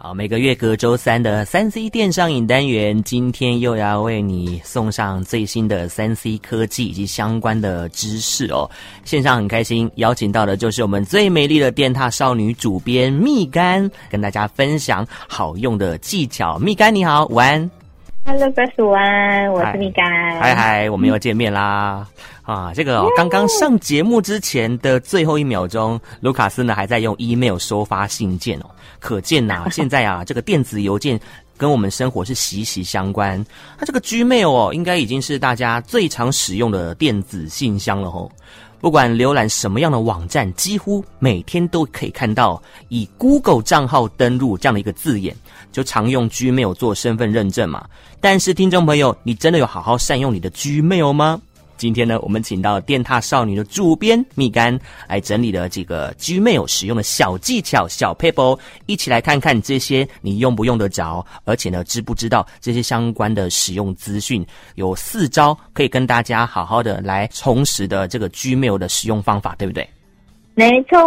好，每个月隔周三的三 C 电商影单元，今天又要为你送上最新的三 C 科技以及相关的知识哦。线上很开心，邀请到的就是我们最美丽的电踏少女主编蜜柑，跟大家分享好用的技巧。蜜柑你好，晚安。Hello，First One，我是蜜柑。嗨嗨，我们又见面啦。啊，这个刚刚上节目之前的最后一秒钟，卢卡斯呢还在用 email 收发信件哦。可见呐、啊，现在啊，这个电子邮件跟我们生活是息息相关。它这个 Gmail 哦，应该已经是大家最常使用的电子信箱了哦。不管浏览什么样的网站，几乎每天都可以看到以 Google 账号登录这样的一个字眼，就常用 Gmail 做身份认证嘛。但是，听众朋友，你真的有好好善用你的 Gmail 吗？今天呢，我们请到电塔少女的主编蜜柑来整理了几个 Gmail 使用的小技巧、小 paper，，一起来看看这些你用不用得着，而且呢，知不知道这些相关的使用资讯？有四招可以跟大家好好的来充实的这个 Gmail 的使用方法，对不对？没错，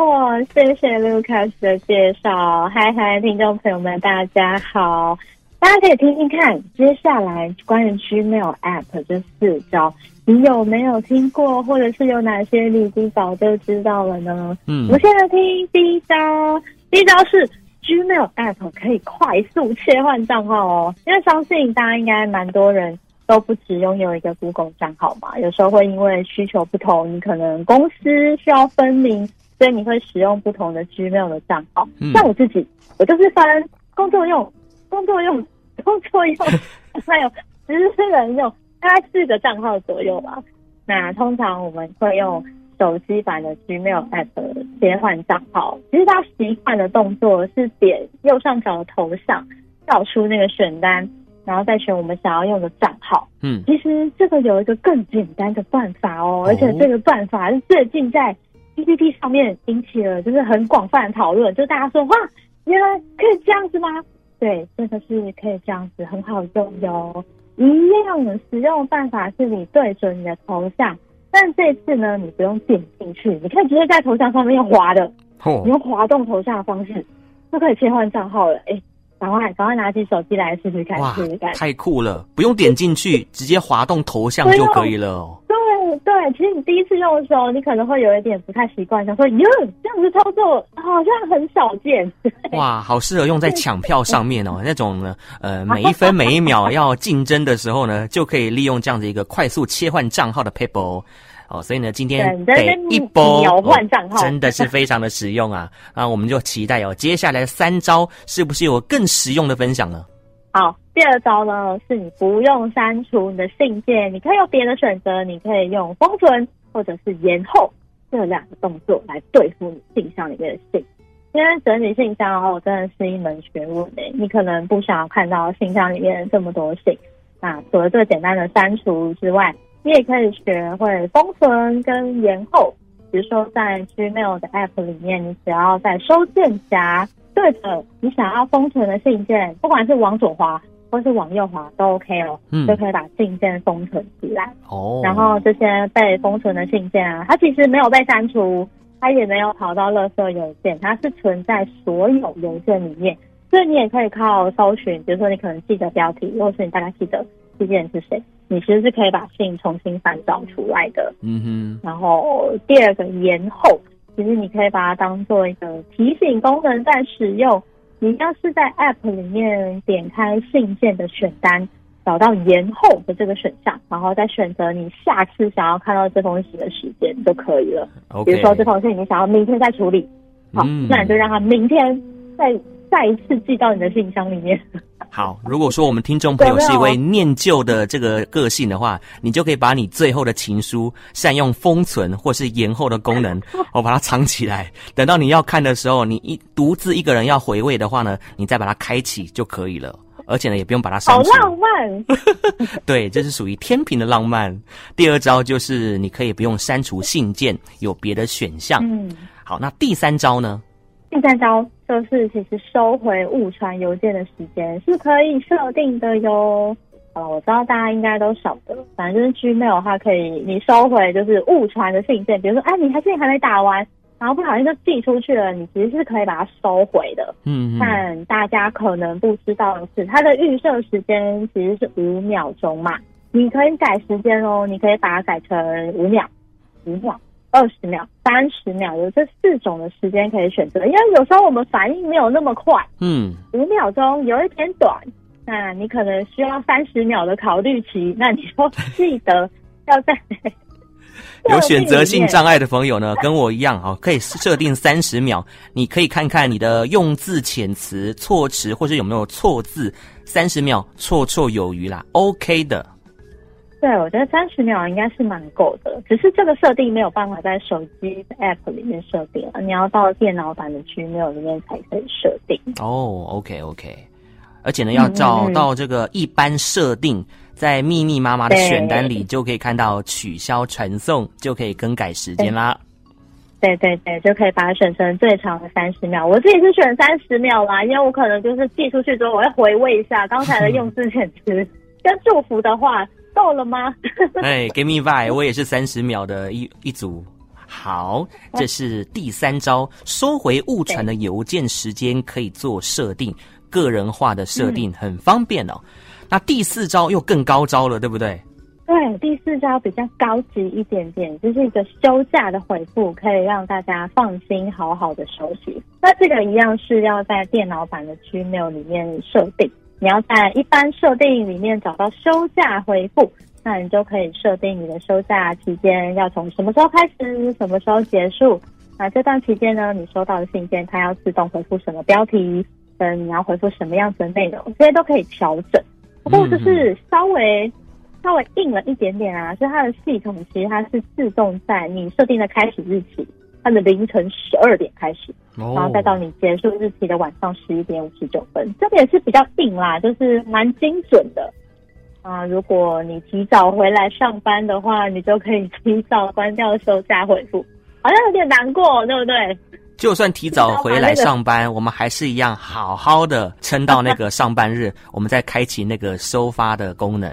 谢谢 Lucas 的介绍。嗨嗨，听众朋友们，大家好。大家可以听听看，接下来关于 Gmail App 这四招，你有没有听过，或者是有哪些你已经早就知道了呢？嗯，我们现在听第一招，第一招是 Gmail App 可以快速切换账号哦，因为相信大家应该蛮多人都不只拥有一个 Google 账号嘛，有时候会因为需求不同，你可能公司需要分明，所以你会使用不同的 Gmail 的账号。嗯，像我自己，我就是分工作用。工作用、工作用，还有私人用，大概四个账号左右吧。那通常我们会用手机版的 Gmail App 切换账号。其实他习惯的动作是点右上角的头像，跳出那个选单，然后再选我们想要用的账号。嗯，其实这个有一个更简单的办法哦，而且这个办法是最近在 PPT 上面引起了就是很广泛的讨论，就大家说哇，原来可以这样子吗？对，这个是可以这样子，很好用哟。一样的使用办法是你对准你的头像，但这次呢，你不用点进去，你可以直接在头像上面用滑的，哦、你用滑动头像的方式就可以切换账号了。哎，赶快赶快拿起手机来试试看，试试看，太酷了！不用点进去，直接滑动头像就可以了。对，其实你第一次用的时候，你可能会有一点不太习惯，想说哟，这样子操作好像很少见。哇，好适合用在抢票上面哦，那种呢，呃，每一分每一秒要竞争的时候呢，就可以利用这样子一个快速切换账号的 paper 哦。所以呢，今天得一波秒换账号，真的是非常的实用啊！那我们就期待哦，接下来三招是不是有更实用的分享呢？好，第二招呢，是你不用删除你的信件，你可以有别的选择，你可以用封存或者是延后这两个动作来对付你信箱里面的信。因为整理信箱哦，真的是一门学问诶，你可能不想要看到信箱里面这么多信，那除了这简单的删除之外，你也可以学会封存跟延后。比如说在 Gmail 的 App 里面，你只要在收件夹。对的，你想要封存的信件，不管是往左滑或是往右滑都 OK 哦，嗯，就可以把信件封存起来。哦，然后这些被封存的信件啊，它其实没有被删除，它也没有跑到垃圾邮件，它是存在所有邮件里面，所以你也可以靠搜寻，比如说你可能记得标题，或是你大概记得寄件人是谁，你其实是可以把信重新翻找出来的。嗯哼，然后第二个延后。其实你可以把它当做一个提醒功能在使用。你要是在 App 里面点开信件的选单，找到延后的这个选项，然后再选择你下次想要看到这封信的时间就可以了。比如说这封信你想要明天再处理，好，嗯、那你就让它明天再再一次寄到你的信箱里面。好，如果说我们听众朋友是一位念旧的这个个性的话，你就可以把你最后的情书善用封存或是延后的功能，我把它藏起来，等到你要看的时候，你一独自一个人要回味的话呢，你再把它开启就可以了，而且呢也不用把它删除。好浪漫，对，这是属于天平的浪漫。第二招就是你可以不用删除信件，有别的选项。嗯，好，那第三招呢？第三招就是，其实收回误传邮件的时间是可以设定的哟。好了，我知道大家应该都晓得，反正就是 Gmail 它可以你收回就是误传的信件，比如说，哎，你还信还没打完，然后不小心就寄出去了，你其实是可以把它收回的。嗯，嗯，但大家可能不知道的是，它的预设时间其实是五秒钟嘛，你可以改时间哦，你可以把它改成五秒、五秒、二十秒、三十秒，有这四种的时间可以选择。因为有时候我们反应没有那么快，嗯，五秒钟有一点短，那你可能需要三十秒的考虑期，那你就记得要在。有选择性障碍的朋友呢，跟我一样啊，可以设定三十秒。你可以看看你的用字遣词、措辞，或者有没有错字，三十秒绰绰有余啦，OK 的。对，我觉得三十秒应该是蛮够的，只是这个设定没有办法在手机 App 里面设定了，你要到电脑版的 Gmail 里面才可以设定。哦，OK OK，而且呢，要找到这个一般设定。在密密麻麻的选单里，就可以看到取消传送，就可以更改时间啦。对对对，就可以把它选成最长的三十秒。我自己是选三十秒啦，因为我可能就是寄出去之后，我会回味一下刚才的用字遣词 跟祝福的话，够了吗？哎，Give me five，我也是三十秒的一一组。好，这是第三招，收回误传的邮件时间可以做设定，个人化的设定很方便哦。那第四招又更高招了，对不对？对，第四招比较高级一点点，就是一个休假的回复，可以让大家放心好好的休息。那这个一样是要在电脑版的 Gmail 里面设定，你要在一般设定里面找到休假回复，那你就可以设定你的休假期间要从什么时候开始，什么时候结束。那这段期间呢，你收到的信件它要自动回复什么标题，跟你要回复什么样子的内容，这些都可以调整。不过就是稍微稍微硬了一点点啊，是它的系统其实它是自动在你设定的开始日期，它的凌晨十二点开始，然后再到你结束日期的晚上十一点五十九分，这个也是比较硬啦，就是蛮精准的啊。如果你提早回来上班的话，你就可以提早关掉休假回复，好像有点难过，对不对？就算提早回来上班，我们还是一样好好的撑到那个上班日，我们再开启那个收发的功能。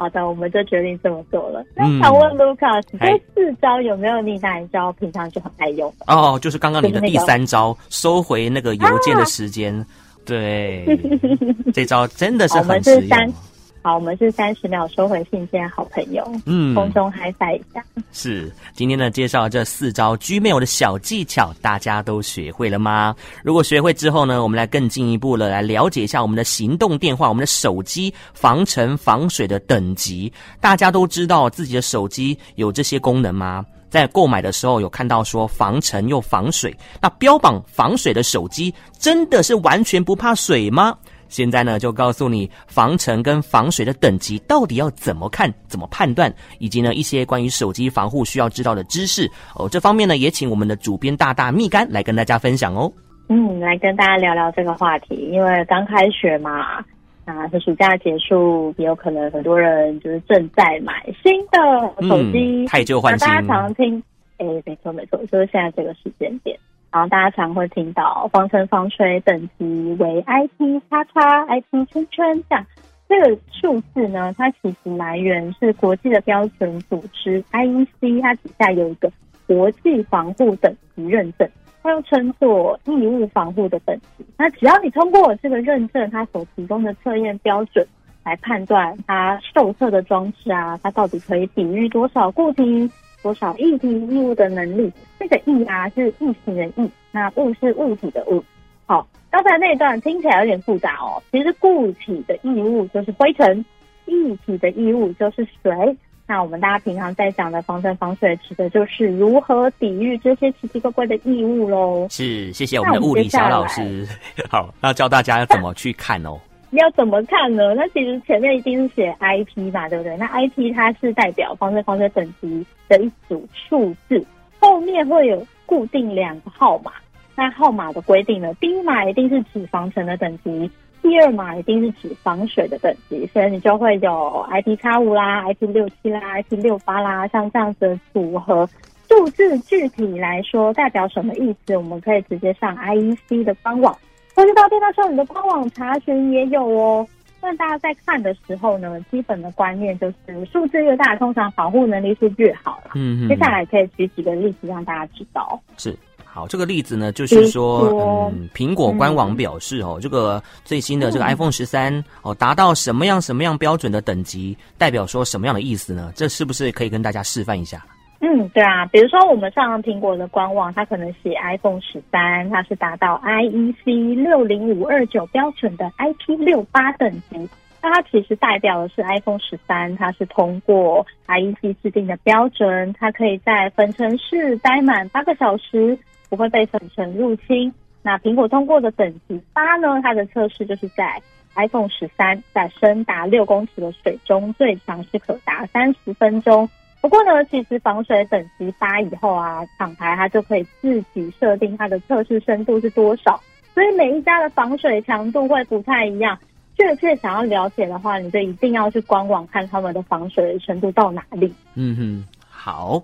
好的，我们就决定这么做了。那想问 Lucas，这四招有没有你哪一招平常就很爱用的？哦，就是刚刚你的第三招，收回那个邮件的时间。啊、对，这招真的是很实用。好，我们是三十秒收回信件，好朋友。嗯，空中嗨翻一下。是，今天呢介绍这四招 Gmail 的小技巧，大家都学会了吗？如果学会之后呢，我们来更进一步了来了解一下我们的行动电话、我们的手机防尘防水的等级。大家都知道自己的手机有这些功能吗？在购买的时候有看到说防尘又防水，那标榜防水的手机真的是完全不怕水吗？现在呢，就告诉你防尘跟防水的等级到底要怎么看、怎么判断，以及呢一些关于手机防护需要知道的知识哦。这方面呢，也请我们的主编大大蜜柑来跟大家分享哦。嗯，来跟大家聊聊这个话题，因为刚开学嘛，啊，这暑假结束，也有可能很多人就是正在买新的手机，汰旧换新。大家常听，哎，没错没错，就是现在这个时间点。然后大家常会听到防尘防水等级为 IP 叉叉 IP 圈圈这样，这个数字呢，它其实来源是国际的标准组织 IEC，它底下有一个国际防护等级认证，它又称作异物防护的等级。那只要你通过这个认证，它所提供的测验标准来判断它受测的装置啊，它到底可以抵御多少固体。多少液体异物的能力？这个“液”啊是液体的“液”，那“物”是物体的“物”。好，刚才那一段听起来有点复杂哦。其实固体的异物就是灰尘，液体的异物就是水。那我们大家平常在讲的防尘防水，指的就是如何抵御这些奇奇怪怪的异物喽。是，谢谢我们的物理小老师。好，那教大家要怎么去看哦。你要怎么看呢？那其实前面一定是写 IP 嘛，对不对？那 IP 它是代表防尘防水等级的一组数字，后面会有固定两个号码。那号码的规定呢？第一码一定是指防尘的等级，第二码一定是指防水的等级。所以你就会有 IP 叉五啦，IP 六七啦，IP 六八啦，像这样子的组合。数字具体来说代表什么意思？我们可以直接上 IEC 的官网。或是到电脑上，你的官网查询也有哦。那大家在看的时候呢，基本的观念就是数字越大，通常保护能力是越好啦。嗯嗯。接下来可以举几个例子让大家知道。是。好，这个例子呢，就是说，嗯，苹果官网表示哦，这个最新的这个 iPhone 十三哦，达到什么样什么样标准的等级，代表说什么样的意思呢？这是不是可以跟大家示范一下？嗯，对啊，比如说我们上苹果的官网，它可能写 iPhone 十三，它是达到 IEC 六零五二九标准的 IP 六八等级。那它其实代表的是 iPhone 十三，它是通过 IEC 制定的标准，它可以在粉尘室待满八个小时，不会被粉尘入侵。那苹果通过的等级八呢？它的测试就是在 iPhone 十三在深达六公尺的水中，最长是可达三十分钟。不过呢，其实防水等级八以后啊，厂牌它就可以自己设定它的测试深度是多少，所以每一家的防水强度会不太一样。确切想要了解的话，你就一定要去官网看他们的防水的程度到哪里。嗯哼，好。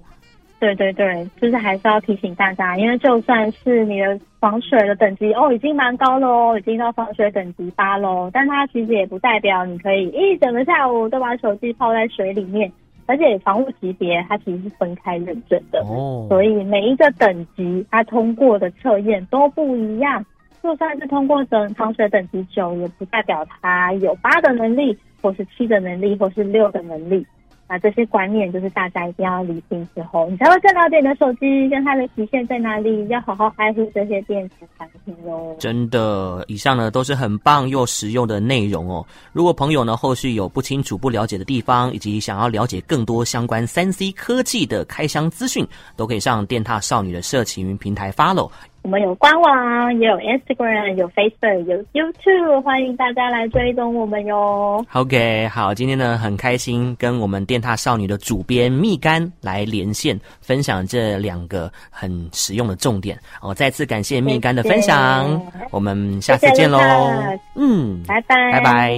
对对对，就是还是要提醒大家，因为就算是你的防水的等级哦，已经蛮高了哦，已经到防水等级八喽，但它其实也不代表你可以一整个下午都把手机泡在水里面，而且防护级别它其实是分开认证的哦，所以每一个等级它通过的测验都不一样。就算是通过等防水等级九，也不代表它有八的能力，或是七的能力，或是六的能力。那这些观念就是大家一定要理清之后，你才会更了解你的手机跟它的极限在哪里，要好好爱护这些电子产品喽。真的，以上呢都是很棒又实用的内容哦。如果朋友呢后续有不清楚、不了解的地方，以及想要了解更多相关三 C 科技的开箱资讯，都可以上电獭少女的社群平台 follow。我们有官网，也有 Instagram，有 Facebook，有 YouTube，欢迎大家来追踪我们哟。OK，好，今天呢很开心跟我们电塔少女的主编蜜柑来连线，分享这两个很实用的重点。哦，再次感谢蜜柑的分享，谢谢，我们下次见喽。嗯，拜拜，拜拜。